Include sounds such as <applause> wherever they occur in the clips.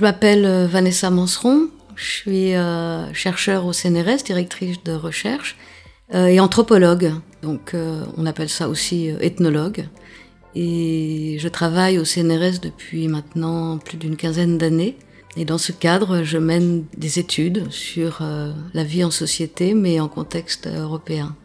Je m'appelle euh, Vanessa Manseron, je suis euh, chercheur au CNRS, directrice de recherche euh, et anthropologue. Donc on appelle ça aussi ethnologue. Et je travaille au CNRS depuis maintenant plus d'une quinzaine d'années. Et dans ce cadre, je mène des études sur la vie en société, mais en contexte européen.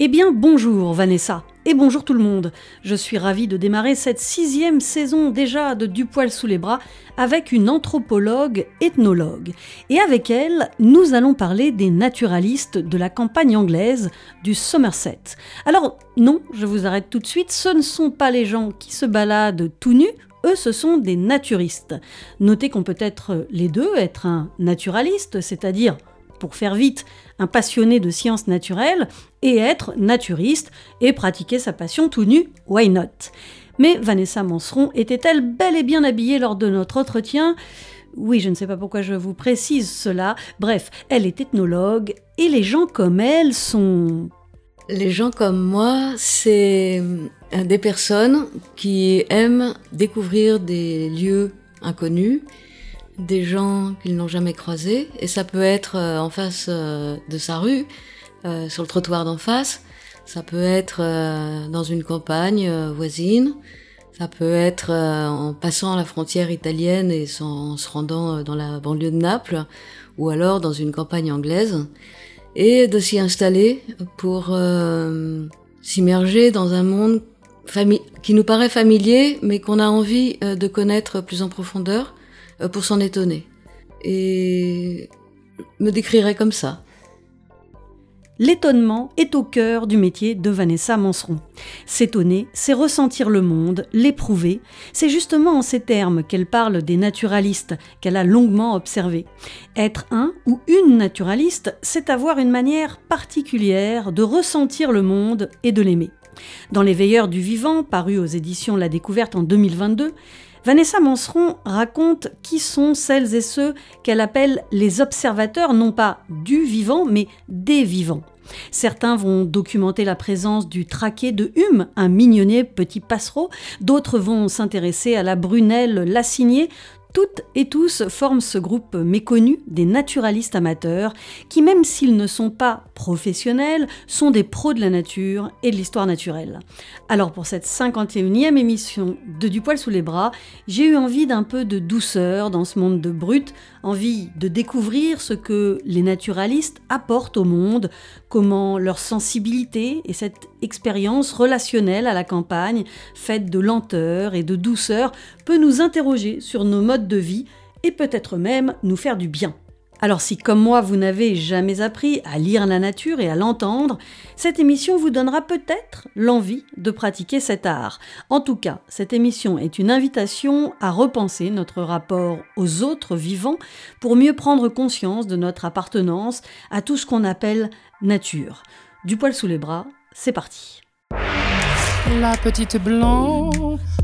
Eh bien, bonjour Vanessa. Et bonjour tout le monde. Je suis ravie de démarrer cette sixième saison déjà de Du poil sous les bras avec une anthropologue ethnologue. Et avec elle, nous allons parler des naturalistes de la campagne anglaise du Somerset. Alors non, je vous arrête tout de suite, ce ne sont pas les gens qui se baladent tout nus eux, ce sont des naturistes. Notez qu'on peut être les deux, être un naturaliste, c'est-à-dire pour faire vite, un passionné de sciences naturelles, et être naturiste et pratiquer sa passion tout nu, why not? Mais Vanessa Manseron était-elle bel et bien habillée lors de notre entretien? Oui, je ne sais pas pourquoi je vous précise cela. Bref, elle est ethnologue et les gens comme elle sont... Les gens comme moi, c'est des personnes qui aiment découvrir des lieux inconnus des gens qu'ils n'ont jamais croisés. Et ça peut être euh, en face euh, de sa rue, euh, sur le trottoir d'en face. Ça peut être dans une campagne voisine. Ça peut être en passant la frontière italienne et en se rendant dans la banlieue de Naples, ou alors dans une campagne anglaise. Et de s'y installer pour s'immerger dans un monde qui nous paraît familier, mais qu'on a envie de connaître plus en profondeur pour s'en étonner. Et me décrirait comme ça. L'étonnement est au cœur du métier de Vanessa Manseron. S'étonner, c'est ressentir le monde, l'éprouver. C'est justement en ces termes qu'elle parle des naturalistes qu'elle a longuement observés. Être un ou une naturaliste, c'est avoir une manière particulière de ressentir le monde et de l'aimer. Dans Les Veilleurs du Vivant, paru aux éditions La Découverte en 2022, Vanessa Manseron raconte qui sont celles et ceux qu'elle appelle les observateurs, non pas du vivant, mais des vivants. Certains vont documenter la présence du traqué de Hume, un mignonnet petit passereau. D'autres vont s'intéresser à la brunelle lassignée, toutes et tous forment ce groupe méconnu des naturalistes amateurs qui, même s'ils ne sont pas professionnels, sont des pros de la nature et de l'histoire naturelle. Alors pour cette 51e émission de Du poil sous les bras, j'ai eu envie d'un peu de douceur dans ce monde de brut, envie de découvrir ce que les naturalistes apportent au monde, comment leur sensibilité et cette expérience relationnelle à la campagne, faite de lenteur et de douceur, peut nous interroger sur nos modes de vie et peut-être même nous faire du bien. Alors si comme moi vous n'avez jamais appris à lire la nature et à l'entendre, cette émission vous donnera peut-être l'envie de pratiquer cet art. En tout cas, cette émission est une invitation à repenser notre rapport aux autres vivants pour mieux prendre conscience de notre appartenance à tout ce qu'on appelle nature. Du poil sous les bras, c'est parti. La petite blanc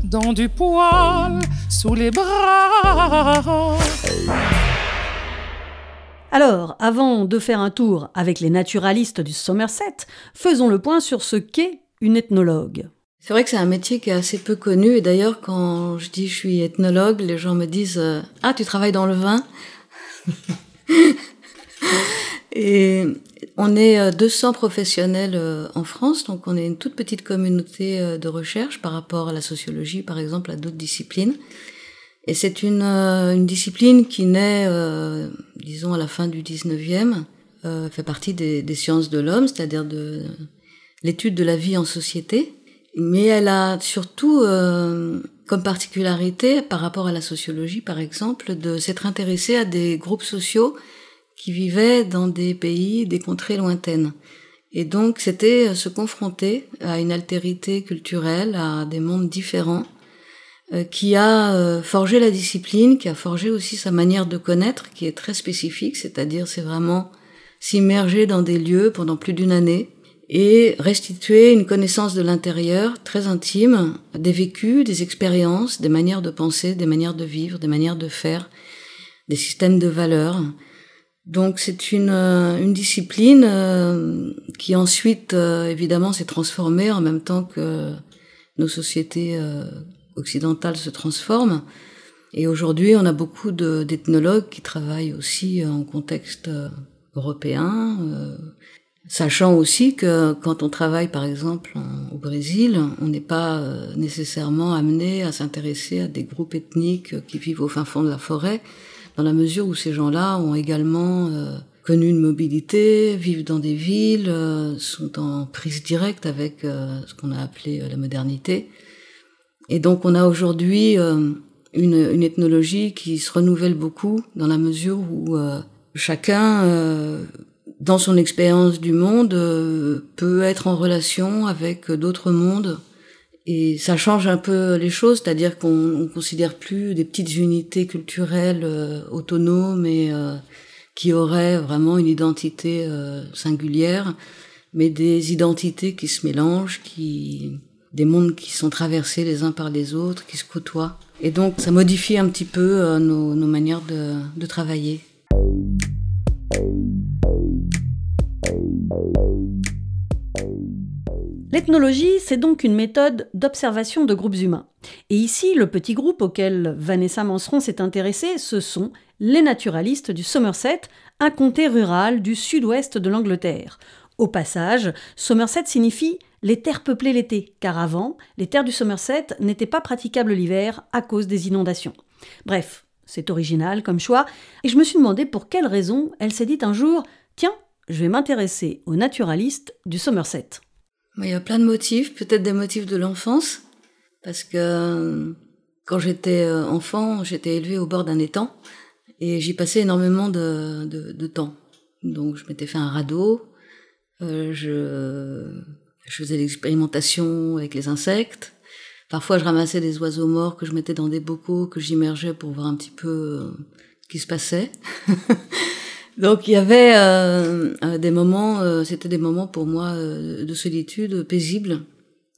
dans du poil sous les bras. Alors, avant de faire un tour avec les naturalistes du Somerset, faisons le point sur ce qu'est une ethnologue. C'est vrai que c'est un métier qui est assez peu connu et d'ailleurs quand je dis je suis ethnologue, les gens me disent euh, ah tu travailles dans le vin? <laughs> et on est 200 euh, professionnels euh, en France, donc on est une toute petite communauté de recherche par rapport à la sociologie, par exemple, à d'autres disciplines. Et c'est une, euh, une, discipline qui naît, euh, disons, à la fin du 19e, euh, fait partie des, sciences de l'homme, c'est-à-dire de l'étude de la vie en société. Mais elle a surtout euh, comme particularité, par rapport à la sociologie, par exemple, de s'être intéressée à des groupes sociaux qui vivaient dans des pays, des contrées lointaines. Et donc, c'était se confronter à une altérité culturelle, à des mondes différents, euh, qui a euh, forgé la discipline, qui a forgé aussi sa manière de connaître, qui est très spécifique, c'est-à-dire c'est vraiment s'immerger dans des lieux pendant plus d'une année et restituer une connaissance de l'intérieur très intime, des vécus, des expériences, des manières de penser, des manières de vivre, des manières de faire, des systèmes de valeurs. Donc c'est une, euh, une discipline qui ensuite évidemment s'est transformée en même temps que nos sociétés occidentale se transforme. Et aujourd'hui, on a beaucoup d'ethnologues qui travaillent aussi en contexte européen, Sachant aussi que quand on travaille par exemple au Brésil, on n'est pas euh, nécessairement amené à s'intéresser à des groupes ethniques qui vivent au fin fond de la forêt, dans la mesure où ces gens-là ont également euh, connu une mobilité, vivent dans des villes, euh, sont en prise directe avec ce qu'on a appelé la modernité. Et donc on a aujourd'hui une, ethnologie qui se renouvelle beaucoup dans la mesure où chacun dans son expérience du monde, euh, peut être en relation avec d'autres mondes. Et ça change un peu les choses, c'est-à-dire qu'on ne considère plus des petites unités culturelles euh, autonomes et euh, qui auraient vraiment une identité singulière, mais des identités qui se mélangent, qui des mondes qui sont traversés les uns par les autres, qui se côtoient. Et donc ça modifie un petit peu nos, manières de travailler. L'ethnologie, c'est donc une méthode d'observation de groupes humains. Et ici, le petit groupe auquel Vanessa Manseron s'est intéressée, ce sont les naturalistes du Somerset, un comté rural du sud-ouest de l'Angleterre. Au passage, Somerset signifie les terres peuplées l'été, car avant, les terres du Somerset n'étaient pas praticables l'hiver à cause des inondations. Bref, c'est original comme choix, et je me suis demandé pour quelle raison elle s'est dit un jour Tiens, je vais m'intéresser aux naturalistes du Somerset. Il y a plein de motifs, peut-être des motifs de l'enfance, parce que euh, quand j'étais euh, enfant, j'étais élevée au bord d'un étang et j'y passais énormément de, temps. Donc je m'étais fait un radeau, euh, je faisais l'expérimentation avec les insectes. Parfois, je ramassais des oiseaux morts que je mettais dans des bocaux, que j'immergeais pour voir un petit peu ce qui se passait. <laughs> Donc il y avait euh, euh, des moments, euh, c'était des moments pour moi de solitude paisible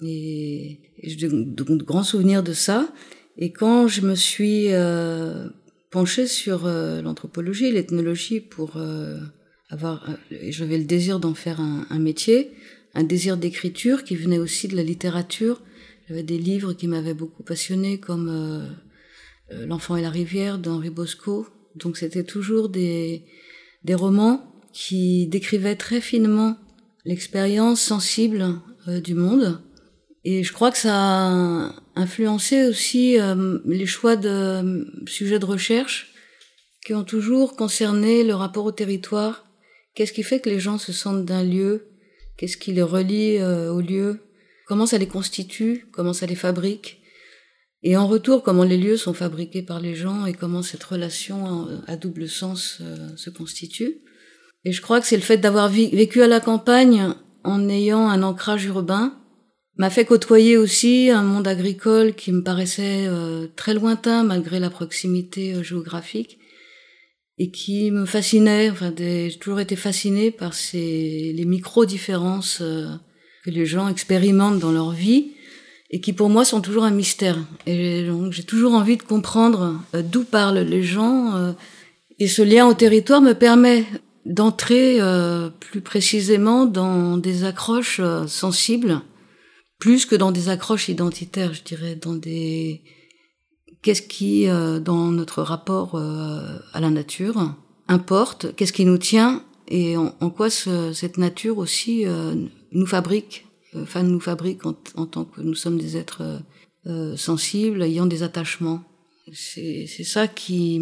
et, j'ai de, grands souvenirs de ça. Et quand je me suis penchée sur l'anthropologie et l'ethnologie pour avoir, j'avais le désir d'en faire un, un, métier, un désir d'écriture qui venait aussi de la littérature. J'avais des livres qui m'avaient beaucoup passionné comme L'enfant et la rivière d'Henri Bosco. Donc c'était toujours des des romans qui décrivaient très finement l'expérience sensible euh, du monde. Et je crois que ça a influencé aussi euh, les choix de euh, sujets de recherche qui ont toujours concerné le rapport au territoire. Qu'est-ce qui fait que les gens se sentent d'un lieu? Qu'est-ce qui les relie au lieu? Comment ça les constitue? Comment ça les fabrique? Et en retour, comment les lieux sont fabriqués par les gens et comment cette relation à double sens euh, se constitue. Et je crois que c'est le fait d'avoir vécu à la campagne en ayant un ancrage urbain m'a fait côtoyer aussi un monde agricole qui me paraissait euh, très lointain malgré la proximité euh, géographique et qui me fascinait. Enfin, j'ai toujours été fascinée par ces les micro différences que les gens expérimentent dans leur vie et qui pour moi sont toujours un mystère. Et donc j'ai toujours envie de comprendre euh, d'où parlent les gens. Euh, et ce lien au territoire me permet d'entrer euh, plus précisément dans des accroches sensibles, plus que dans des accroches identitaires, je dirais, dans des qu'est-ce qui, dans notre rapport à la nature, importe, qu'est-ce qui nous tient et en, quoi cette nature aussi nous fabrique enfin nous fabrique en, tant que nous sommes des êtres euh, euh, sensibles, ayant des attachements. C'est ça qui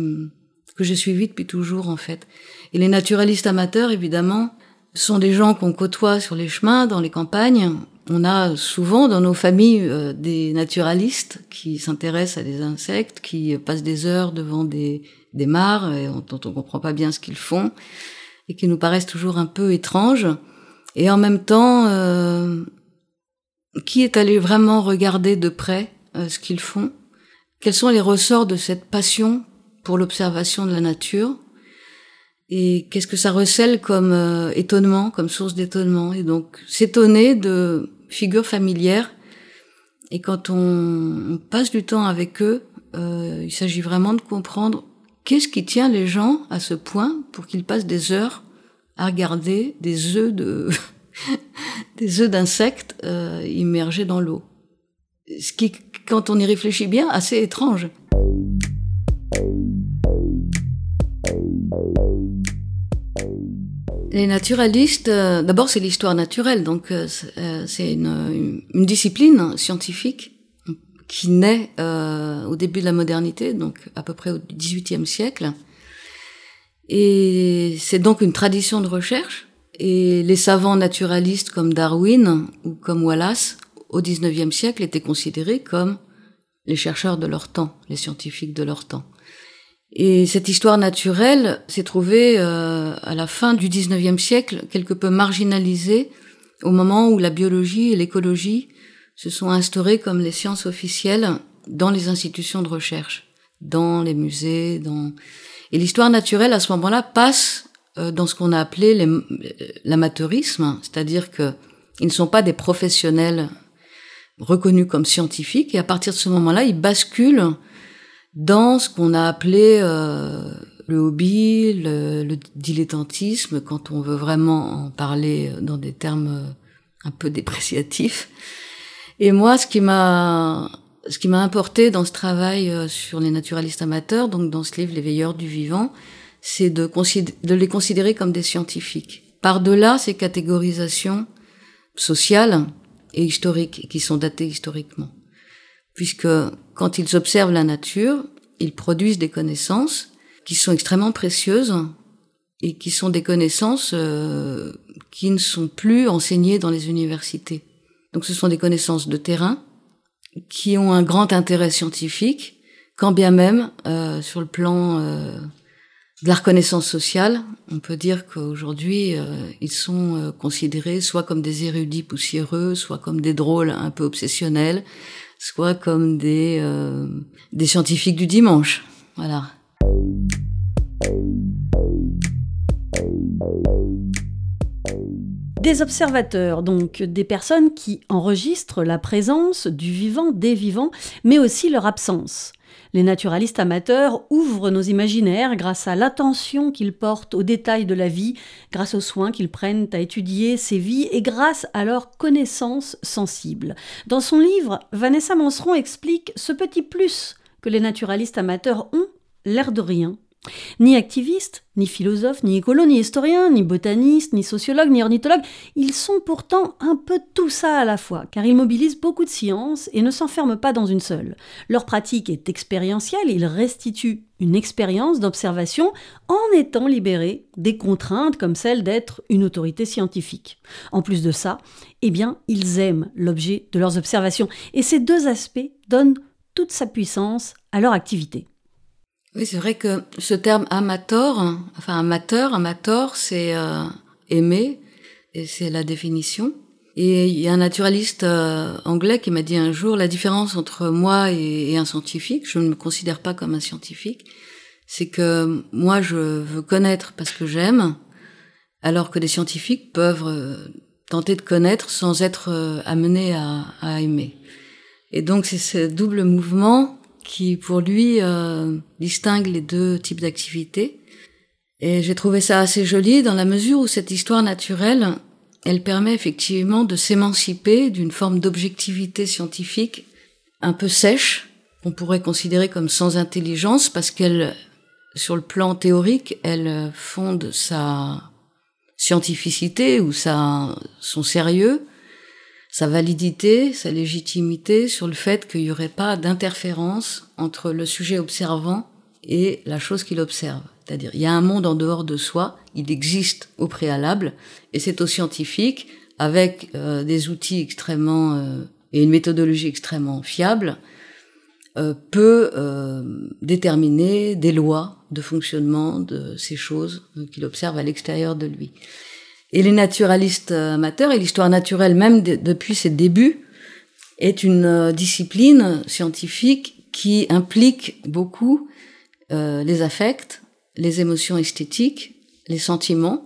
que j'ai suivi depuis toujours en fait. Et les naturalistes amateurs, évidemment, sont des gens qu'on côtoie sur les chemins, dans les campagnes. On a souvent dans nos familles euh, des naturalistes qui s'intéressent à des insectes, qui passent des heures devant des, des mares et dont on comprend pas bien ce qu'ils font et qui nous paraissent toujours un peu étranges. Et en même temps, euh, qui est allé vraiment regarder de près euh, ce qu'ils font? Quels sont les ressorts de cette passion pour l'observation de la nature? Et qu'est-ce que ça recèle comme euh, étonnement, comme source d'étonnement? Et donc s'étonner de figures familières. Et quand on, passe du temps avec eux, euh, il s'agit vraiment de comprendre qu'est-ce qui tient les gens à ce point pour qu'ils passent des heures à regarder des œufs de <laughs> des œufs d'insectes euh, immergés dans l'eau. Ce qui, quand on y réfléchit bien, assez étrange. Les naturalistes, euh, d'abord c'est l'histoire naturelle, donc euh, c'est une, une, discipline scientifique qui naît au début de la modernité, donc à peu près au XVIIIe siècle. Et c'est donc une tradition de recherche. Et les savants naturalistes comme Darwin ou comme Wallace, au XIXe siècle, étaient considérés comme les chercheurs de leur temps, les scientifiques de leur temps. Et cette histoire naturelle s'est trouvée euh, à la fin du XIXe siècle quelque peu marginalisée au moment où la biologie et l'écologie se sont instaurées comme les sciences officielles dans les institutions de recherche, dans les musées, dans... Et l'histoire naturelle, à ce moment-là, passe dans ce qu'on a appelé l'amateurisme, c'est-à-dire que ils ne sont pas des professionnels reconnus comme scientifiques, et à partir de ce moment-là, ils basculent dans ce qu'on a appelé euh, le hobby, le, le, dilettantisme, quand on veut vraiment en parler dans des termes euh, un peu dépréciatifs. Et moi, ce qui m'a ce qui m'a importé dans ce travail euh, sur les naturalistes amateurs, donc dans ce livre Les Veilleurs du Vivant, c'est de, de les considérer comme des scientifiques. Par-delà ces catégorisations sociales et historiques, qui sont datées historiquement puisque quand ils observent la nature, ils produisent des connaissances qui sont extrêmement précieuses et qui sont des connaissances euh, qui ne sont plus enseignées dans les universités. Donc ce sont des connaissances de terrain qui ont un grand intérêt scientifique, quand bien même euh, sur le plan euh, de la reconnaissance sociale, on peut dire qu'aujourd'hui ils sont considérés soit comme des érudits poussiéreux, soit comme des drôles un peu obsessionnels, soit comme des, euh, des scientifiques du dimanche. Voilà. Des observateurs, donc des personnes qui enregistrent la présence du vivant, des vivants, mais aussi leur absence. Les naturalistes amateurs ouvrent nos imaginaires grâce à l'attention qu'ils portent aux détails de la vie, grâce aux soins qu'ils prennent à étudier ces vies et grâce à leur connaissance sensible. Dans son livre, Vanessa Manseron explique ce petit plus que les naturalistes amateurs ont, l'air de rien, ni activistes, ni philosophes, ni écolos, ni historiens, ni botanistes, ni sociologues, ni ornithologues, ils sont pourtant un peu tout ça à la fois, car ils mobilisent beaucoup de sciences et ne s'enferment pas dans une seule. Leur pratique est expérientielle, ils restituent une expérience d'observation en étant libérés des contraintes comme celle d'être une autorité scientifique. En plus de ça, eh bien, ils aiment l'objet de leurs observations, et ces deux aspects donnent toute sa puissance à leur activité. Oui, c'est vrai que ce terme amateur, enfin amateur, amateur, c'est euh, aimer, et c'est la définition. Et il y a un naturaliste euh, anglais qui m'a dit un jour la différence entre moi et, un scientifique, je ne me considère pas comme un scientifique, c'est que moi je veux connaître parce que j'aime, alors que des scientifiques peuvent euh, tenter de connaître sans être amenés à, à aimer. Et donc c'est ce double mouvement qui pour lui euh, distingue les deux types d'activités. Et j'ai trouvé ça assez joli dans la mesure où cette histoire naturelle, elle permet effectivement de s'émanciper d'une forme d'objectivité scientifique un peu sèche, qu'on pourrait considérer comme sans intelligence, parce qu'elle, sur le plan théorique, elle fonde sa scientificité ou son sérieux sa validité, sa légitimité sur le fait qu'il n'y aurait pas d'interférence entre le sujet observant et la chose qu'il observe. C'est-à-dire, il y a un monde en dehors de soi, il existe au préalable, et c'est aux scientifiques, avec euh, des outils extrêmement euh, et une méthodologie extrêmement fiable, euh, peut déterminer des lois de fonctionnement de ces choses qu'il observe à l'extérieur de lui. Et les naturalistes amateurs et l'histoire naturelle, même depuis ses débuts, est une euh, discipline scientifique qui implique beaucoup euh, les affects, les émotions esthétiques, les sentiments,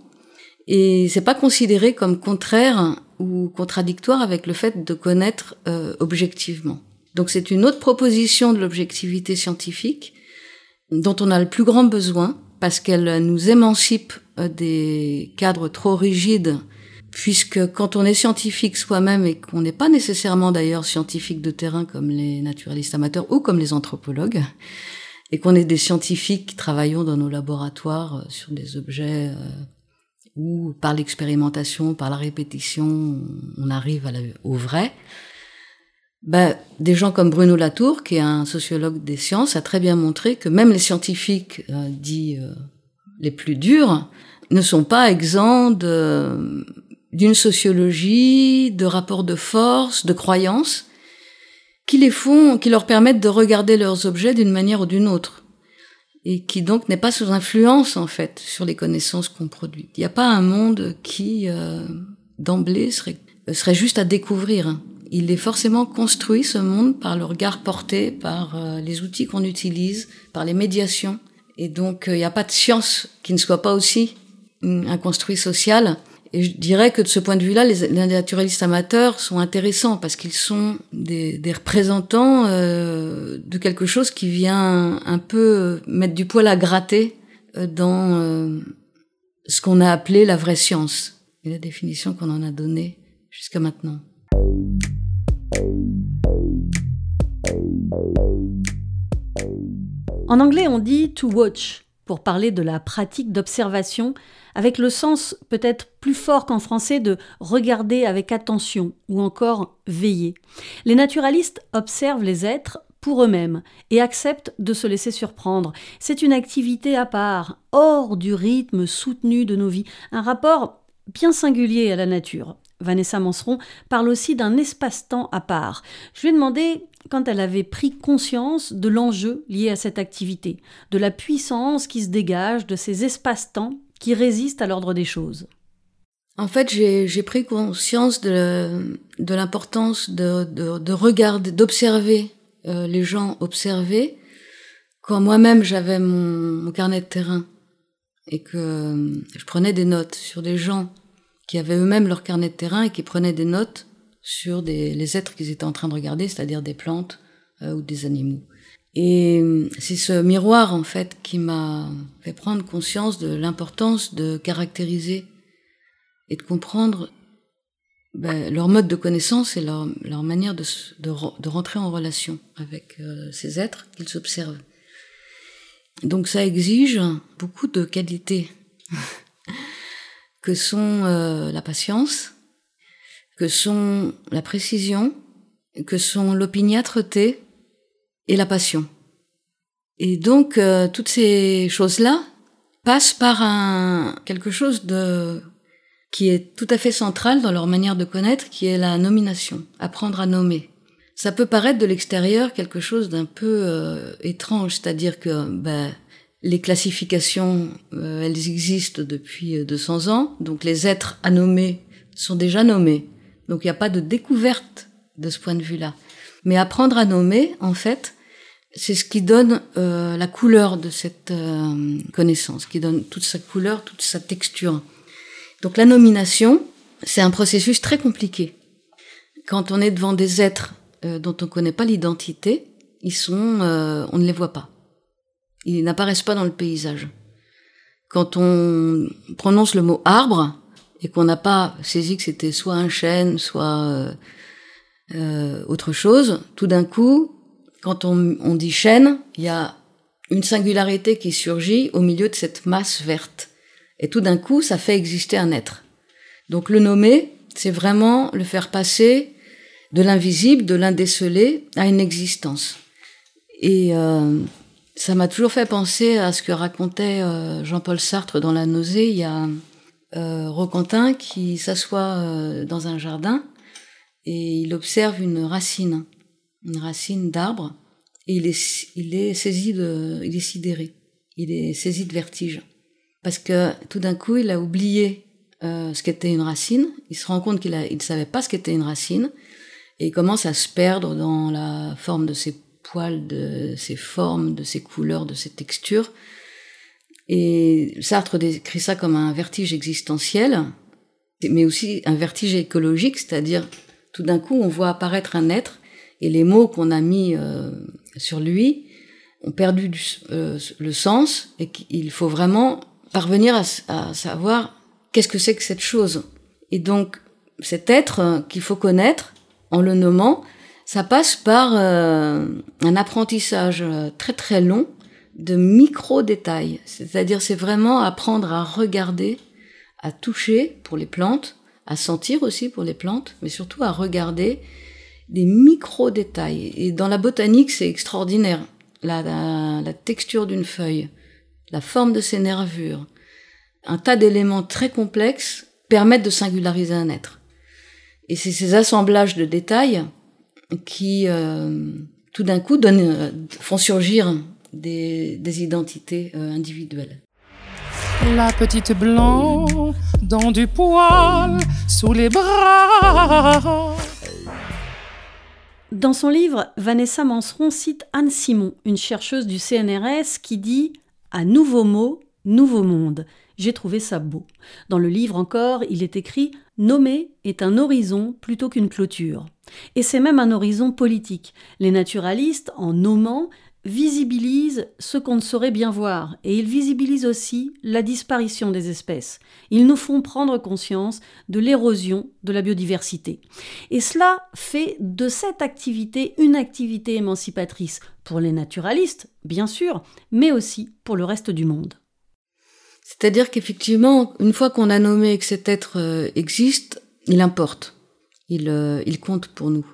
et c'est pas considéré comme contraire ou contradictoire avec le fait de connaître euh, objectivement. Donc c'est une autre proposition de l'objectivité scientifique dont on a le plus grand besoin parce qu'elle nous émancipe euh, des cadres trop rigides, puisque quand on est scientifique soi-même et qu'on n'est pas nécessairement d'ailleurs scientifique de terrain comme les naturalistes amateurs ou comme les anthropologues, et qu'on est des scientifiques qui travaillons dans nos laboratoires euh, sur des objets euh, où par l'expérimentation, par la répétition, on arrive au vrai. Ben, des gens comme Bruno Latour, qui est un sociologue des sciences, a très bien montré que même les scientifiques euh, dits les plus durs ne sont pas exempts d'une sociologie, de rapports de force, de croyances, qui les font, qui leur permettent de regarder leurs objets d'une manière ou d'une autre, et qui donc n'est pas sous influence en fait sur les connaissances qu'on produit. Il n'y a pas un monde qui euh, d'emblée serait, serait juste à découvrir. Il est forcément construit ce monde par le regard porté, par euh, les outils qu'on utilise, par les médiations, et donc euh, il n'y a pas de science qui ne soit pas aussi un construit social. Et je dirais que de ce point de vue-là, les, naturalistes amateurs sont intéressants parce qu'ils sont des, représentants euh, de quelque chose qui vient un peu mettre du poil à gratter dans ce qu'on a appelé la vraie science. Et la définition qu'on en a donnée jusqu'à maintenant. En anglais, on dit to watch pour parler de la pratique d'observation, avec le sens peut-être plus fort qu'en français de regarder avec attention ou encore veiller. Les naturalistes observent les êtres pour eux-mêmes et acceptent de se laisser surprendre. C'est une activité à part, hors du rythme soutenu de nos vies, un rapport bien singulier à la nature. Vanessa Manseron parle aussi d'un espace-temps à part. Je lui ai demandé quand elle avait pris conscience de l'enjeu lié à cette activité, de la puissance qui se dégage de ces espaces-temps qui résistent à l'ordre des choses. En fait, j'ai pris conscience de, l'importance de, regarder, d'observer euh, les gens observer quand moi-même j'avais mon, carnet de terrain et que euh, je prenais des notes sur des gens qui avaient eux-mêmes leur carnet de terrain et qui prenaient des notes sur les êtres qu'ils étaient en train de regarder, c'est-à-dire des plantes euh, ou des animaux. Et euh, c'est ce miroir, en fait, qui m'a fait prendre conscience de l'importance de caractériser et de comprendre ben, leur mode de connaissance et leur, manière de, de, rentrer en relation avec euh, ces êtres qu'ils observent. Donc ça exige beaucoup de qualités, <laughs> que sont la patience, que sont la précision, que sont l'opiniâtreté et la passion. Et donc, euh, toutes ces choses-là passent par un, quelque chose de, qui est tout à fait central dans leur manière de connaître, qui est la nomination, apprendre à nommer. Ça peut paraître de l'extérieur quelque chose d'un peu euh, étrange, c'est-à-dire que ben, les classifications, euh, elles existent depuis 200 ans, donc les êtres à nommer sont déjà nommés. Donc il n'y a pas de découverte de ce point de vue-là. Mais apprendre à nommer, en fait, c'est ce qui donne euh, la couleur de cette euh, connaissance, qui donne toute sa couleur, toute sa texture. Donc la nomination, c'est un processus très compliqué. Quand on est devant des êtres euh, dont on ne connaît pas l'identité, ils sont, on ne les voit pas. Ils n'apparaissent pas dans le paysage. Quand on prononce le mot arbre, et qu'on n'a pas saisi que c'était soit un chêne, soit euh, euh, autre chose, tout d'un coup, quand on, dit chêne, il y a une singularité qui surgit au milieu de cette masse verte. Et tout d'un coup, ça fait exister un être. Donc le nommer, c'est vraiment le faire passer de l'invisible, de l'indécelé à une existence. Et euh, ça m'a toujours fait penser à ce que racontait euh, Jean-Paul Sartre dans La nausée. Il y a euh, Roquentin qui s'assoit euh, dans un jardin et il observe une racine, une racine d'arbre, et il est, saisi de, il est sidéré, il est saisi de vertige, parce que tout d'un coup il a oublié ce qu'était une racine, il se rend compte qu'il ne savait pas ce qu'était une racine, et il commence à se perdre dans la forme de ses poils, de ses formes, de ses couleurs, de ses textures, et Sartre décrit ça comme un vertige existentiel, mais aussi un vertige écologique, c'est-à-dire tout d'un coup on voit apparaître un être et les mots qu'on a mis euh, sur lui ont perdu euh, le sens et qu'il faut vraiment parvenir à, savoir qu'est-ce que c'est que cette chose. Et donc cet être euh, qu'il faut connaître en le nommant, ça passe par un apprentissage très très long de micro-détails. C'est-à-dire, c'est vraiment apprendre à regarder, à toucher pour les plantes, à sentir aussi pour les plantes, mais surtout à regarder des micro-détails. Et dans la botanique, c'est extraordinaire. La, la, texture d'une feuille, la forme de ses nervures, un tas d'éléments très complexes permettent de singulariser un être. Et c'est ces assemblages de détails qui, euh, tout d'un coup, donnent, euh, font surgir des, des identités euh, individuelles. La petite blanc dans du poil sous les bras. Dans son livre, Vanessa Manseron cite Anne Simon, une chercheuse du CNRS, qui dit À nouveau mot, nouveau monde. J'ai trouvé ça beau. Dans le livre encore, il est écrit Nommer est un horizon plutôt qu'une clôture. Et c'est même un horizon politique. Les naturalistes, en nommant, visibilisent ce qu'on ne saurait bien voir, et ils visibilisent aussi la disparition des espèces. Ils nous font prendre conscience de l'érosion de la biodiversité. Et cela fait de cette activité une activité émancipatrice pour les naturalistes, bien sûr, mais aussi pour le reste du monde. C'est-à-dire qu'effectivement, une fois qu'on a nommé que cet être euh, existe, il importe, il, euh, il compte pour nous.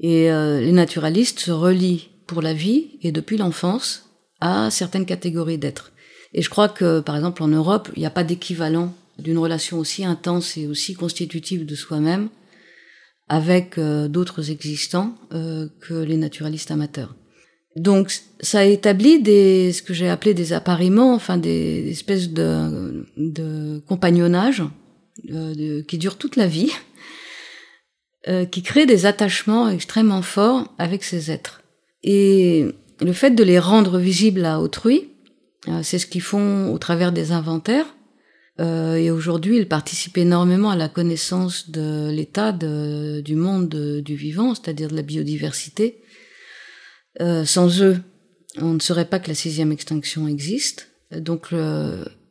Et euh, les naturalistes se relient pour la vie et depuis l'enfance à certaines catégories d'êtres. Et je crois que, par exemple, en Europe, il n'y a pas d'équivalent d'une relation aussi intense et aussi constitutive de soi-même avec d'autres existants que les naturalistes amateurs. Donc ça établit des ce que j'ai appelé des appariements, enfin des, espèces de, de compagnonnage euh, qui durent toute la vie, euh, qui créent des attachements extrêmement forts avec ces êtres. Et le fait de les rendre visibles à autrui, euh, c'est ce qu'ils font au travers des inventaires. Euh, et aujourd'hui, ils participent énormément à la connaissance de l'état du monde du vivant, c'est-à-dire de la biodiversité euh, sans eux, on ne saurait pas que la sixième extinction existe. Donc,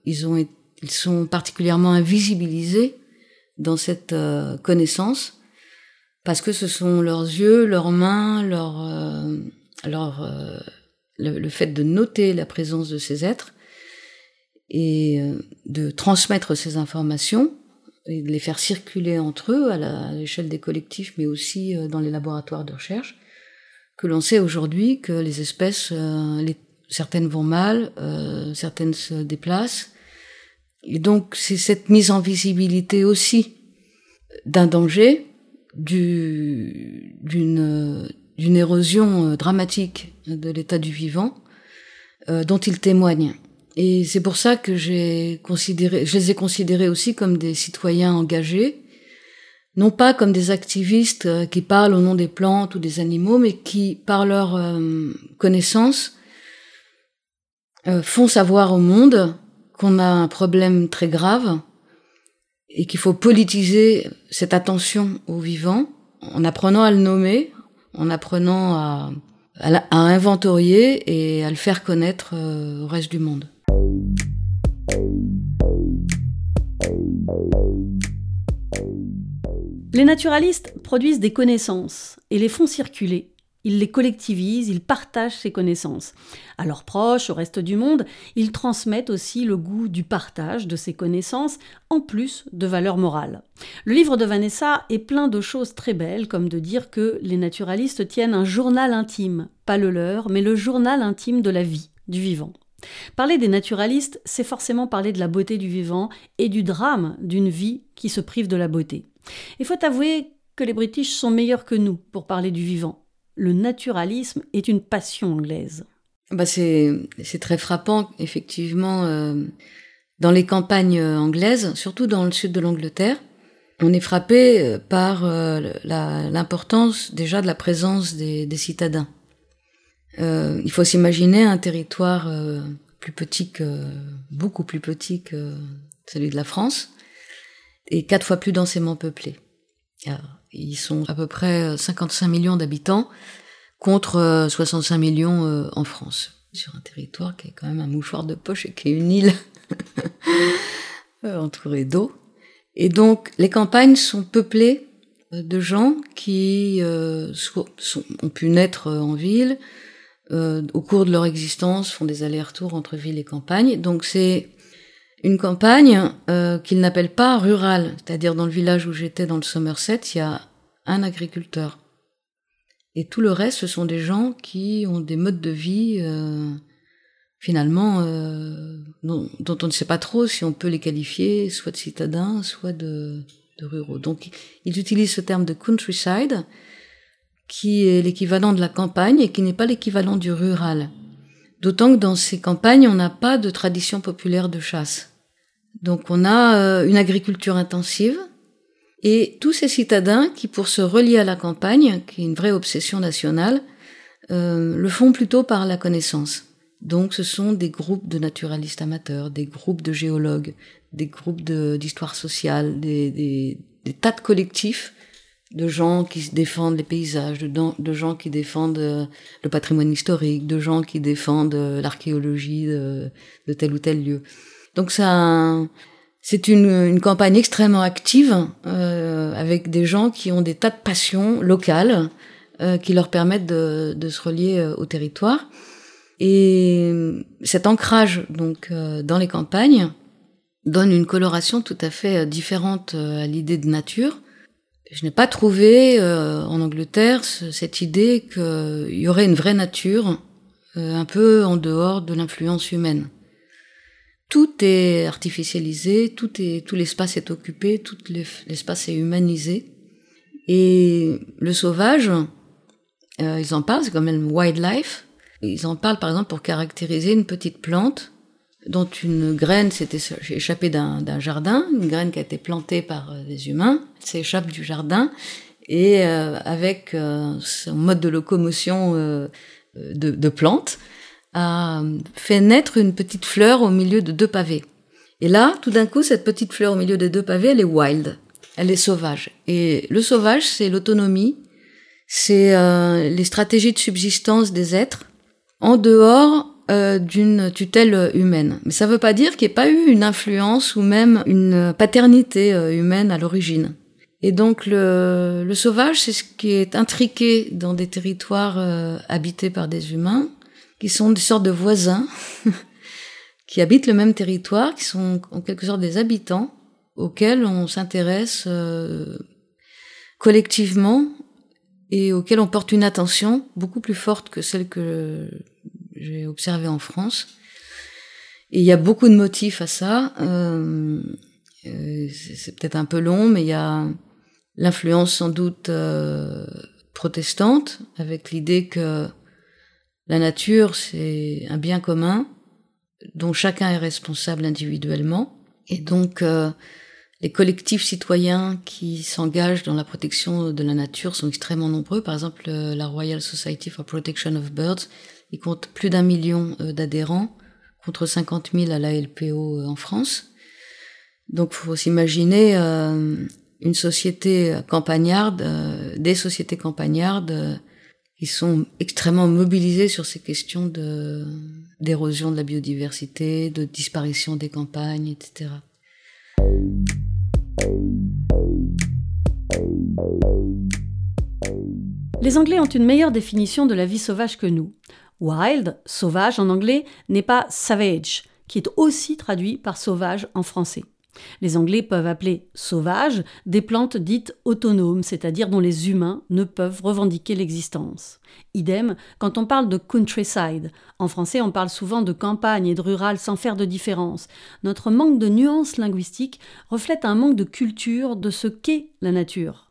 ils, ont, ils sont particulièrement invisibilisés dans cette euh, connaissance parce que ce sont leurs yeux, leurs mains, leur, euh, le, fait de noter la présence de ces êtres et de transmettre ces informations et de les faire circuler entre eux à l'échelle des collectifs, mais aussi dans les laboratoires de recherche que l'on sait aujourd'hui que les espèces, euh, certaines vont mal, euh, certaines se déplacent. Et donc c'est cette mise en visibilité aussi d'un danger, d'une d'une érosion euh, dramatique de l'état du vivant dont ils témoignent. Et c'est pour ça que j'ai considéré, je les ai considérés aussi comme des citoyens engagés non pas comme des activistes euh, qui parlent au nom des plantes ou des animaux, mais qui, par leur euh, connaissance, euh, font savoir au monde qu'on a un problème très grave et qu'il faut politiser cette attention au vivant en apprenant à le nommer, en apprenant à, à, inventorier et à le faire connaître au reste du monde. Les naturalistes produisent des connaissances et les font circuler. Ils les collectivisent, ils partagent ces connaissances. À leurs proches, au reste du monde, ils transmettent aussi le goût du partage de ces connaissances, en plus de valeurs morales. Le livre de Vanessa est plein de choses très belles, comme de dire que les naturalistes tiennent un journal intime, pas le leur, mais le journal intime de la vie, du vivant. Parler des naturalistes, c'est forcément parler de la beauté du vivant et du drame d'une vie qui se prive de la beauté. Il faut avouer que les British sont meilleurs que nous pour parler du vivant. Le naturalisme est une passion anglaise. Bah c'est, très frappant, effectivement, euh, dans les campagnes anglaises, surtout dans le sud de l'Angleterre. On est frappé euh, par euh, l'importance déjà de la présence des, citadins. il faut s'imaginer un territoire plus petit que, beaucoup plus petit que celui de la France, et quatre fois plus densément peuplés. Ils sont à peu près 55 millions d'habitants contre 65 euh, millions euh, en France, sur un territoire qui est quand même un mouchoir de poche et qui est une île <laughs> entourée d'eau. Et donc les campagnes sont peuplées euh, de gens qui ont pu naître en ville, euh, au cours de leur existence, font des allers-retours entre ville et campagne. Donc c'est une campagne euh, qu'ils n'appellent pas rurale, c'est-à-dire dans le village où j'étais dans le Somerset, il y a un agriculteur. Et tout le reste, ce sont des gens qui ont des modes de vie euh, finalement euh, dont, dont, on ne sait pas trop si on peut les qualifier soit de citadins, soit de, de ruraux. Donc ils utilisent ce terme de countryside qui est l'équivalent de la campagne et qui n'est pas l'équivalent du rural. D'autant que dans ces campagnes, on n'a pas de tradition populaire de chasse. Donc on a euh, une agriculture intensive et tous ces citadins qui, pour se relier à la campagne, qui est une vraie obsession nationale, euh, le font plutôt par la connaissance. Donc ce sont des groupes de naturalistes amateurs, des groupes de géologues, des groupes d'histoire sociale, des, tas de collectifs de gens qui défendent les paysages, de, gens qui défendent euh, le patrimoine historique, de gens qui défendent l'archéologie de, de, tel ou tel lieu. Donc ça, c'est une, campagne extrêmement active euh, avec des gens qui ont des tas de passions locales euh, qui leur permettent de, se relier euh, au territoire. Et cet ancrage donc dans les campagnes donne une coloration tout à fait différente à l'idée de nature je n'ai pas trouvé en Angleterre cette idée qu'il y aurait une vraie nature un peu en dehors de l'influence humaine. Tout est artificialisé, tout est tout l'espace est occupé, tout l'espace est humanisé. Et le sauvage, euh, ils en parlent, c'est quand même wildlife. Ils en parlent par exemple pour caractériser une petite plante dont une graine s'était échappée d'un jardin, une graine qui a été plantée par euh, des humains, s'échappe du jardin et euh, avec son mode de locomotion de, de plante a fait naître une petite fleur au milieu de deux pavés. Et là, tout d'un coup, cette petite fleur au milieu des deux pavés, elle est wild, elle est sauvage. Et le sauvage, c'est l'autonomie, c'est les stratégies de subsistance des êtres en dehors euh, d'une tutelle humaine. Mais ça ne veut pas dire qu'il n'y ait pas eu une influence ou même une paternité euh, humaine à l'origine. Et donc le, sauvage, c'est ce qui est intriqué dans des territoires euh, habités par des humains, qui sont des sortes de voisins, <laughs> qui habitent le même territoire, qui sont en quelque sorte des habitants auxquels on s'intéresse collectivement et auxquels on porte une attention beaucoup plus forte que celle que j'ai observé en France. Et il y a beaucoup de motifs à ça. Euh, euh c'est peut-être un peu long, mais il y a l'influence sans doute euh, protestante, avec l'idée que la nature, c'est un bien commun dont chacun est responsable individuellement. Et donc, euh, les collectifs citoyens qui s'engagent dans la protection de la nature sont extrêmement nombreux. Par exemple, la Royal Society for Protection of Birds il compte plus d'un million euh, d'adhérents, contre 50 000 à la LPO euh, en France. Donc, faut s'imaginer euh, une société campagnarde, des sociétés campagnardes qui sont extrêmement mobilisées sur ces questions de d'érosion de la biodiversité, de disparition des campagnes, etc. Les Anglais ont une meilleure définition de la vie sauvage que nous. Wild, sauvage en anglais, n'est pas savage, qui est aussi traduit par sauvage en français. Les Anglais peuvent appeler sauvage des plantes dites autonomes, c'est-à-dire dont les humains ne peuvent revendiquer l'existence. Idem quand on parle de countryside. En français, on parle souvent de campagne et de rural sans faire de différence. Notre manque de nuances linguistiques reflète un manque de culture de ce qu'est la nature.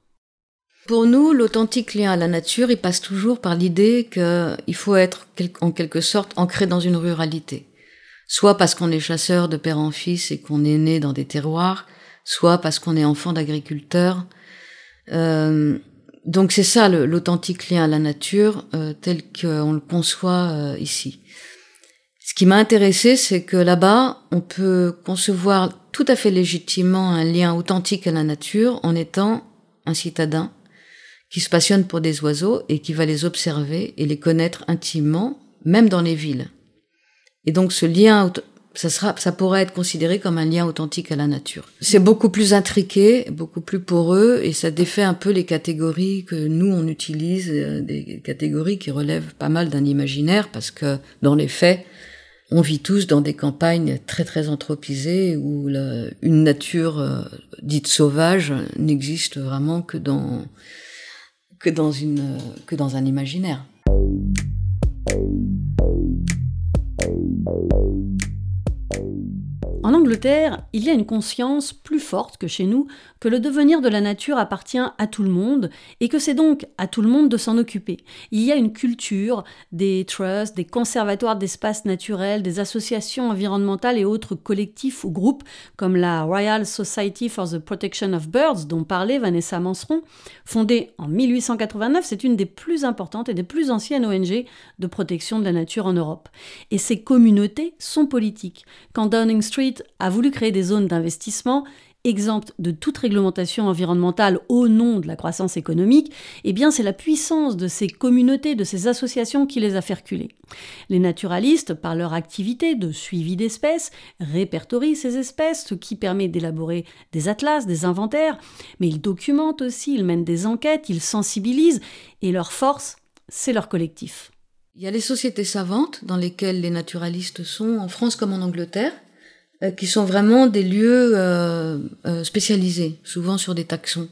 Pour nous, l'authentique lien à la nature, il passe toujours par l'idée qu'il faut être en quelque sorte ancré dans une ruralité. Soit parce qu'on est chasseur de père en fils et qu'on est né dans des terroirs, soit parce qu'on est enfant d'agriculteur. Euh, donc c'est ça l'authentique lien à la nature euh, tel qu'on le conçoit euh, ici. Ce qui m'a intéressé, c'est que là-bas, on peut concevoir tout à fait légitimement un lien authentique à la nature en étant un citadin qui se passionne pour des oiseaux et qui va les observer et les connaître intimement, même dans les villes. Et donc ce lien, ça sera, ça pourrait être considéré comme un lien authentique à la nature. C'est beaucoup plus intriqué, beaucoup plus poreux, et ça défait un peu les catégories que nous on utilise, euh, des catégories qui relèvent pas mal d'un imaginaire, parce que dans les faits, on vit tous dans des campagnes très très anthropisées où une nature euh, dite sauvage n'existe vraiment que dans un imaginaire. En Angleterre, il y a une conscience plus forte que chez nous que le devenir de la nature appartient à tout le monde et que c'est donc à tout le monde de s'en occuper. Il y a une culture des trusts, des conservatoires d'espaces naturels, des associations environnementales et autres collectifs ou groupes comme la Royal Society for the Protection of Birds dont parlait Vanessa Manseron. Fondée en 1889, c'est une des plus importantes et des plus anciennes ONG de protection de la nature en Europe. Et ces communautés sont politiques. Quand Downing Street a voulu créer des zones d'investissement exemptes de toute réglementation environnementale au nom de la croissance économique, eh bien c'est la puissance de ces communautés, de ces associations qui les a fait reculer. Les naturalistes, par leur activité de suivi d'espèces, répertorient ces espèces, ce qui permet d'élaborer des atlas, des inventaires, mais ils documentent aussi, ils mènent des enquêtes, ils sensibilisent, et leur force, c'est leur collectif. Il y a les sociétés savantes dans lesquelles les naturalistes sont, en France comme en Angleterre, euh, qui sont vraiment des lieux euh, euh, spécialisés, souvent sur des taxons.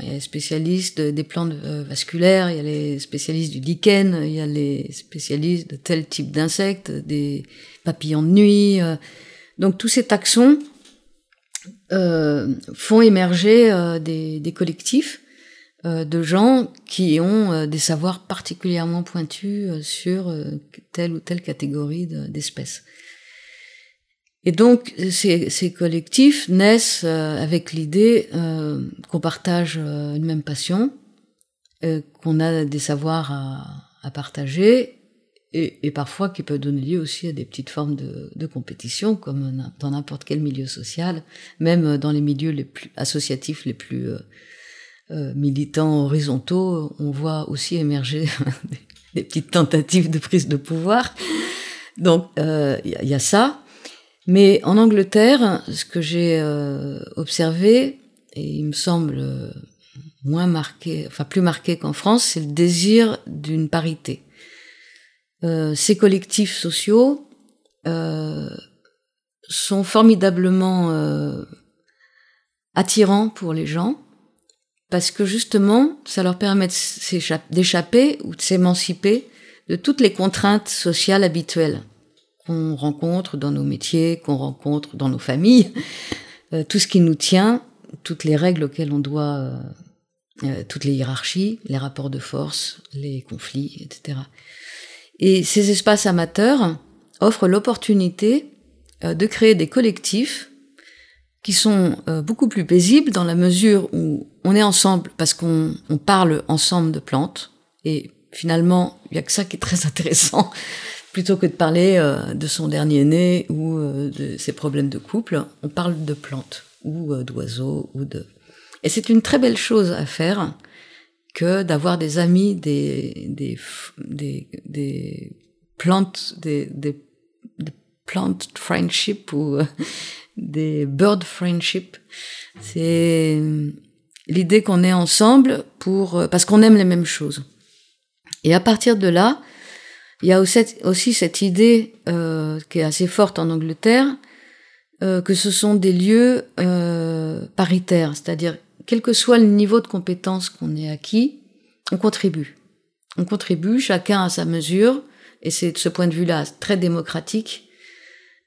il y a les spécialistes des plantes vasculaires, il y a les spécialistes du lichen, il y a les spécialistes de tel type d'insectes, des papillons de nuit. donc tous ces taxons font émerger des, des, collectifs de gens qui ont des savoirs particulièrement pointus sur telle ou telle catégorie d'espèces. Et donc, ces, collectifs naissent euh, avec l'idée euh, qu'on partage euh, une même passion, qu'on a des savoirs à, partager, et, parfois qui peut donner lieu aussi à des petites formes de, compétition, comme dans n'importe quel milieu social, même dans les milieux associatifs les plus militants horizontaux, on voit aussi émerger <laughs> des, petites tentatives de prise de pouvoir. Donc, il y, a ça. Mais en Angleterre, ce que j'ai euh, observé, et il me semble euh, moins marqué, enfin plus marqué qu'en France, c'est le désir d'une parité. Euh, ces collectifs sociaux sont formidablement attirants pour les gens parce que justement, ça leur permet d'échapper ou de s'émanciper de toutes les contraintes sociales habituelles qu'on rencontre dans nos métiers, qu'on rencontre dans nos familles, euh, tout ce qui nous tient, toutes les règles auxquelles on doit, euh, euh, toutes les hiérarchies, les rapports de force, les conflits, etc. Et ces espaces amateurs offrent l'opportunité de créer des collectifs qui sont beaucoup plus paisibles dans la mesure où on est ensemble parce qu'on parle ensemble de plantes. Et finalement il y a que ça qui est très <laughs> intéressant plutôt que de parler euh, de son dernier né ou euh, de ses problèmes de couple, on parle de plantes ou euh, d'oiseaux ou de. Et c'est une très belle chose à faire que d'avoir des amis, des des des, des plantes, des, des, des plant friendship ou <laughs> des bird friendship. C'est l'idée qu'on est ensemble pour parce qu'on aime les mêmes choses. Et à partir de là, il y a aussi cette idée euh, qui est assez forte en Angleterre, euh, que ce sont des lieux euh, paritaires, c'est-à-dire quel que soit le niveau de compétence qu'on ait acquis, on contribue. On contribue, chacun à sa mesure, et c'est de ce point de vue-là très démocratique,